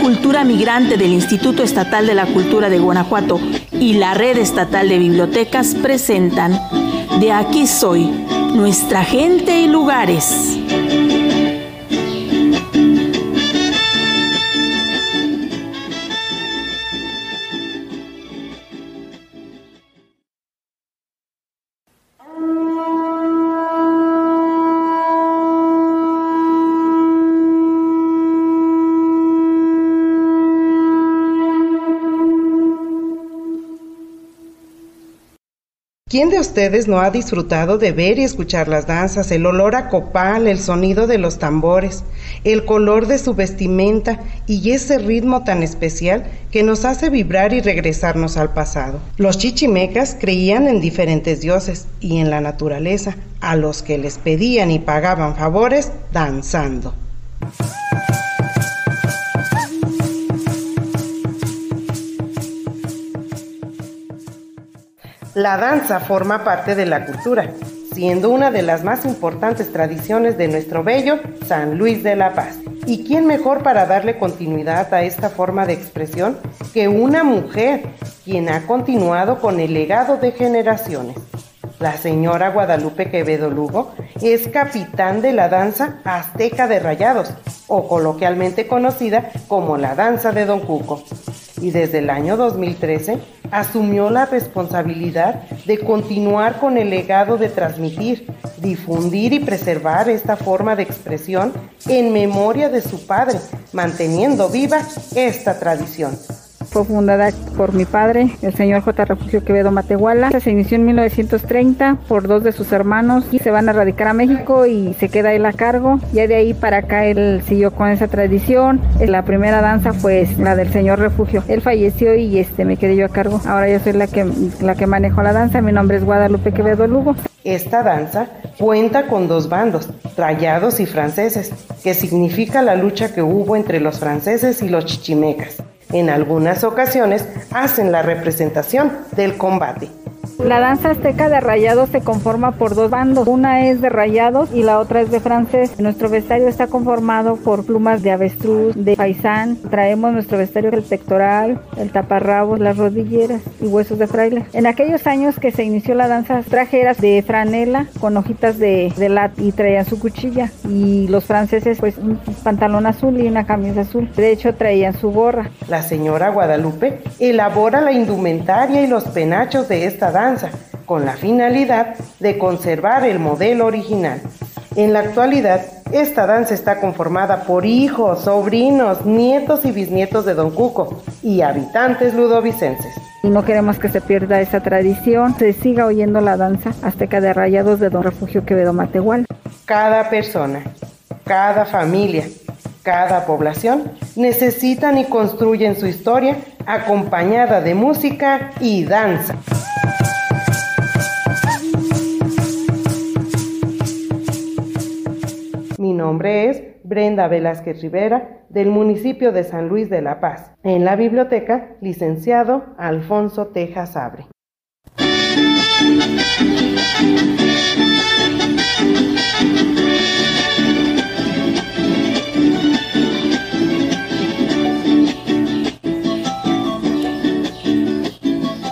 Cultura Migrante del Instituto Estatal de la Cultura de Guanajuato y la Red Estatal de Bibliotecas presentan De aquí soy, nuestra gente y lugares. ¿Quién de ustedes no ha disfrutado de ver y escuchar las danzas, el olor a copal, el sonido de los tambores, el color de su vestimenta y ese ritmo tan especial que nos hace vibrar y regresarnos al pasado? Los chichimecas creían en diferentes dioses y en la naturaleza, a los que les pedían y pagaban favores danzando. La danza forma parte de la cultura, siendo una de las más importantes tradiciones de nuestro bello San Luis de la Paz. ¿Y quién mejor para darle continuidad a esta forma de expresión que una mujer, quien ha continuado con el legado de generaciones? La señora Guadalupe Quevedo Lugo es capitán de la danza azteca de rayados, o coloquialmente conocida como la danza de Don Cuco y desde el año 2013 asumió la responsabilidad de continuar con el legado de transmitir, difundir y preservar esta forma de expresión en memoria de su padre, manteniendo viva esta tradición. Fue fundada por mi padre, el señor J. Refugio Quevedo Matehuala. Se inició en 1930 por dos de sus hermanos y se van a radicar a México y se queda él a cargo. Ya de ahí para acá él siguió con esa tradición. La primera danza fue la del señor Refugio. Él falleció y este me quedé yo a cargo. Ahora yo soy la que la que manejo la danza. Mi nombre es Guadalupe Quevedo Lugo. Esta danza cuenta con dos bandos, rayados y franceses, que significa la lucha que hubo entre los franceses y los chichimecas. En algunas ocasiones hacen la representación del combate. La danza azteca de rayados se conforma por dos bandos, una es de rayados y la otra es de francés. Nuestro vestuario está conformado por plumas de avestruz, de faisán. Traemos nuestro vestuario el pectoral, el taparrabos, las rodilleras y huesos de fraile. En aquellos años que se inició la danza, trajeras de franela con hojitas de, de lat y traían su cuchilla. Y los franceses, pues un pantalón azul y una camisa azul. De hecho, traían su gorra. La señora Guadalupe elabora la indumentaria y los penachos de esta danza con la finalidad de conservar el modelo original. En la actualidad, esta danza está conformada por hijos, sobrinos, nietos y bisnietos de Don Cuco y habitantes ludovicenses. Y no queremos que se pierda esa tradición, se siga oyendo la danza azteca de rayados de Don Refugio Quevedo Matehual. Cada persona, cada familia, cada población necesitan y construyen su historia acompañada de música y danza. Nombre es Brenda Velázquez Rivera, del municipio de San Luis de la Paz. En la biblioteca, licenciado Alfonso Tejas Abre.